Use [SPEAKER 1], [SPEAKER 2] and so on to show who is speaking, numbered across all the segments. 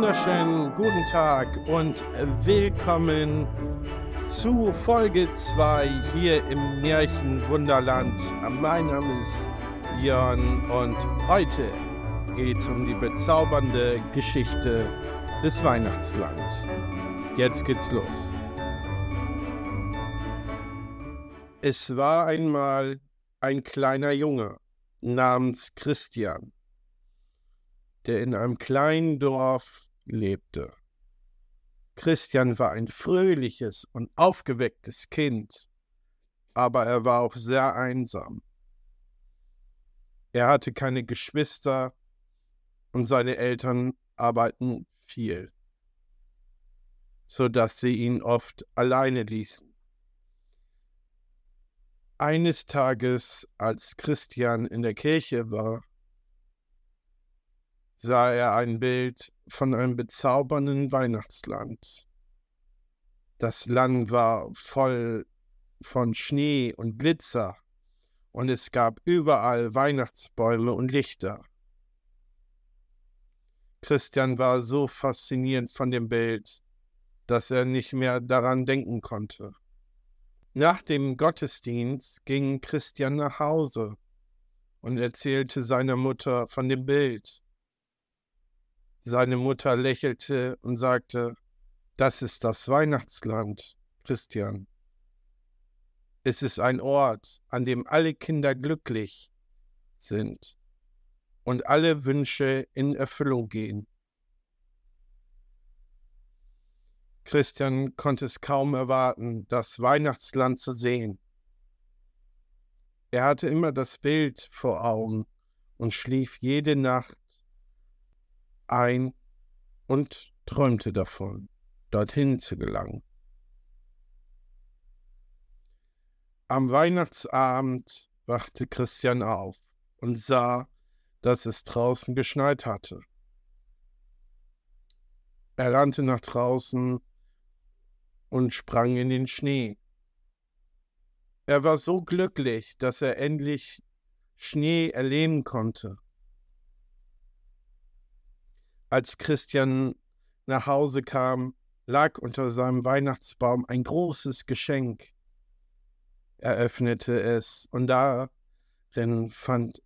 [SPEAKER 1] wunderschönen guten Tag und willkommen zu Folge 2 hier im Märchenwunderland. Mein Name ist Björn und heute geht es um die bezaubernde Geschichte des Weihnachtslands. Jetzt geht's los. Es war einmal ein kleiner Junge namens Christian der in einem kleinen Dorf lebte. Christian war ein fröhliches und aufgewecktes Kind, aber er war auch sehr einsam. Er hatte keine Geschwister und seine Eltern arbeiten viel, so dass sie ihn oft alleine ließen. Eines Tages, als Christian in der Kirche war, sah er ein Bild von einem bezaubernden Weihnachtsland. Das Land war voll von Schnee und Glitzer, und es gab überall Weihnachtsbäume und Lichter. Christian war so fasziniert von dem Bild, dass er nicht mehr daran denken konnte. Nach dem Gottesdienst ging Christian nach Hause und erzählte seiner Mutter von dem Bild. Seine Mutter lächelte und sagte, das ist das Weihnachtsland, Christian. Es ist ein Ort, an dem alle Kinder glücklich sind und alle Wünsche in Erfüllung gehen. Christian konnte es kaum erwarten, das Weihnachtsland zu sehen. Er hatte immer das Bild vor Augen und schlief jede Nacht ein und träumte davon, dorthin zu gelangen. Am Weihnachtsabend wachte Christian auf und sah, dass es draußen geschneit hatte. Er rannte nach draußen und sprang in den Schnee. Er war so glücklich, dass er endlich Schnee erleben konnte. Als Christian nach Hause kam, lag unter seinem Weihnachtsbaum ein großes Geschenk. Er öffnete es und darin fand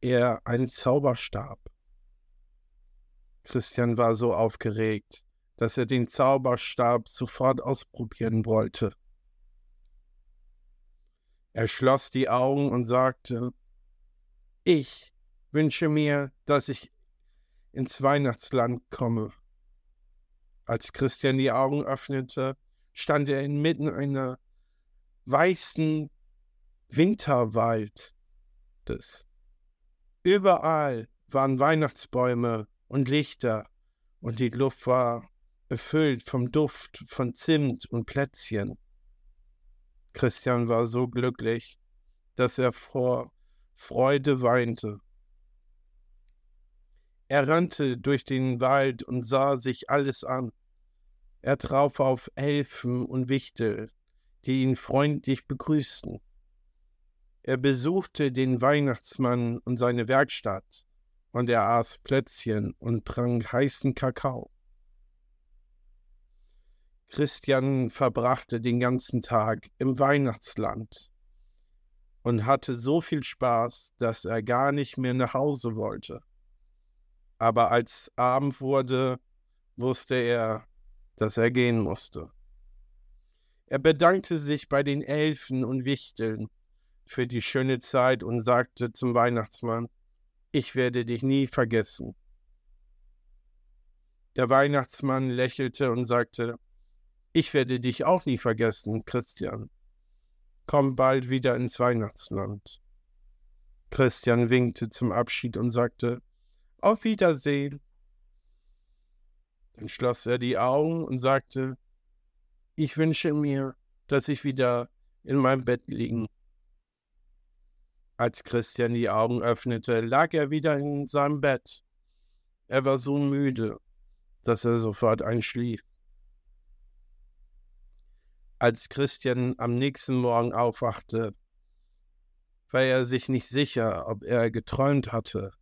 [SPEAKER 1] er einen Zauberstab. Christian war so aufgeregt, dass er den Zauberstab sofort ausprobieren wollte. Er schloss die Augen und sagte, ich wünsche mir, dass ich ins Weihnachtsland komme. Als Christian die Augen öffnete, stand er inmitten einer weißen Winterwald. Überall waren Weihnachtsbäume und Lichter und die Luft war befüllt vom Duft von Zimt und Plätzchen. Christian war so glücklich, dass er vor Freude weinte. Er rannte durch den Wald und sah sich alles an. Er traf auf Elfen und Wichtel, die ihn freundlich begrüßten. Er besuchte den Weihnachtsmann und seine Werkstatt, und er aß Plätzchen und trank heißen Kakao. Christian verbrachte den ganzen Tag im Weihnachtsland und hatte so viel Spaß, dass er gar nicht mehr nach Hause wollte. Aber als Abend wurde, wusste er, dass er gehen musste. Er bedankte sich bei den Elfen und Wichteln für die schöne Zeit und sagte zum Weihnachtsmann, ich werde dich nie vergessen. Der Weihnachtsmann lächelte und sagte, ich werde dich auch nie vergessen, Christian. Komm bald wieder ins Weihnachtsland. Christian winkte zum Abschied und sagte, auf Wiedersehen. Dann schloss er die Augen und sagte, ich wünsche mir, dass ich wieder in meinem Bett liegen. Als Christian die Augen öffnete, lag er wieder in seinem Bett. Er war so müde, dass er sofort einschlief. Als Christian am nächsten Morgen aufwachte, war er sich nicht sicher, ob er geträumt hatte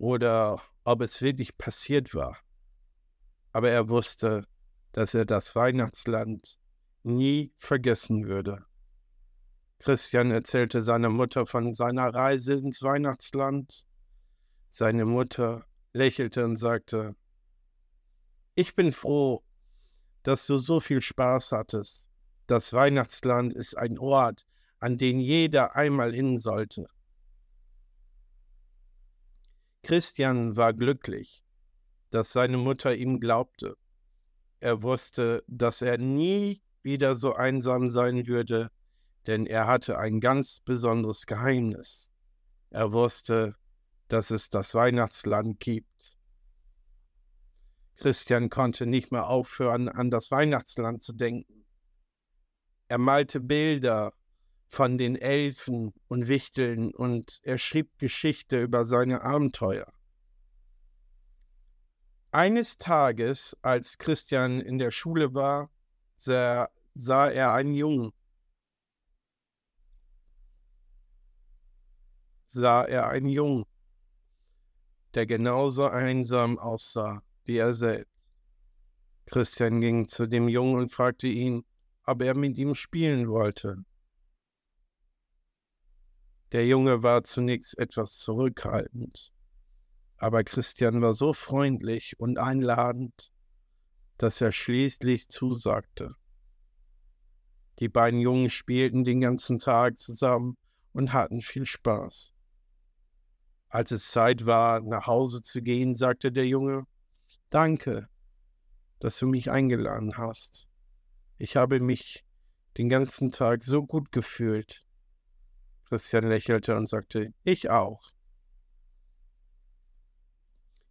[SPEAKER 1] oder ob es wirklich passiert war. aber er wusste, dass er das Weihnachtsland nie vergessen würde. Christian erzählte seiner Mutter von seiner Reise ins Weihnachtsland. Seine Mutter lächelte und sagte, Ich bin froh, dass du so viel Spaß hattest. Das Weihnachtsland ist ein Ort, an den jeder einmal hin sollte. Christian war glücklich, dass seine Mutter ihm glaubte. Er wusste, dass er nie wieder so einsam sein würde, denn er hatte ein ganz besonderes Geheimnis. Er wusste, dass es das Weihnachtsland gibt. Christian konnte nicht mehr aufhören, an das Weihnachtsland zu denken. Er malte Bilder von den Elfen und Wichteln und er schrieb Geschichte über seine Abenteuer. Eines Tages, als Christian in der Schule war, sah, sah er einen Jungen, sah er einen Jungen, der genauso einsam aussah wie er selbst. Christian ging zu dem Jungen und fragte ihn, ob er mit ihm spielen wollte. Der Junge war zunächst etwas zurückhaltend, aber Christian war so freundlich und einladend, dass er schließlich zusagte. Die beiden Jungen spielten den ganzen Tag zusammen und hatten viel Spaß. Als es Zeit war, nach Hause zu gehen, sagte der Junge, Danke, dass du mich eingeladen hast. Ich habe mich den ganzen Tag so gut gefühlt. Christian lächelte und sagte, ich auch.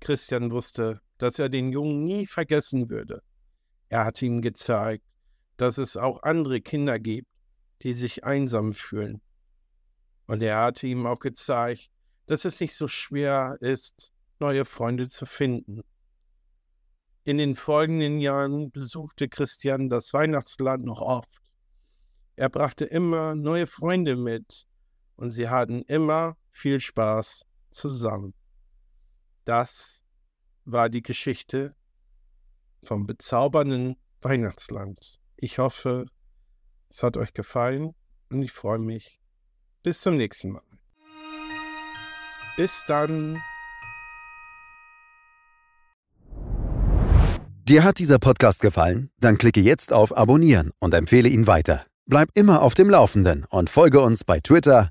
[SPEAKER 1] Christian wusste, dass er den Jungen nie vergessen würde. Er hatte ihm gezeigt, dass es auch andere Kinder gibt, die sich einsam fühlen. Und er hatte ihm auch gezeigt, dass es nicht so schwer ist, neue Freunde zu finden. In den folgenden Jahren besuchte Christian das Weihnachtsland noch oft. Er brachte immer neue Freunde mit und sie hatten immer viel Spaß zusammen. Das war die Geschichte vom bezaubernden Weihnachtsland. Ich hoffe, es hat euch gefallen und ich freue mich. Bis zum nächsten Mal. Bis dann.
[SPEAKER 2] Dir hat dieser Podcast gefallen? Dann klicke jetzt auf Abonnieren und empfehle ihn weiter. Bleib immer auf dem Laufenden und folge uns bei Twitter,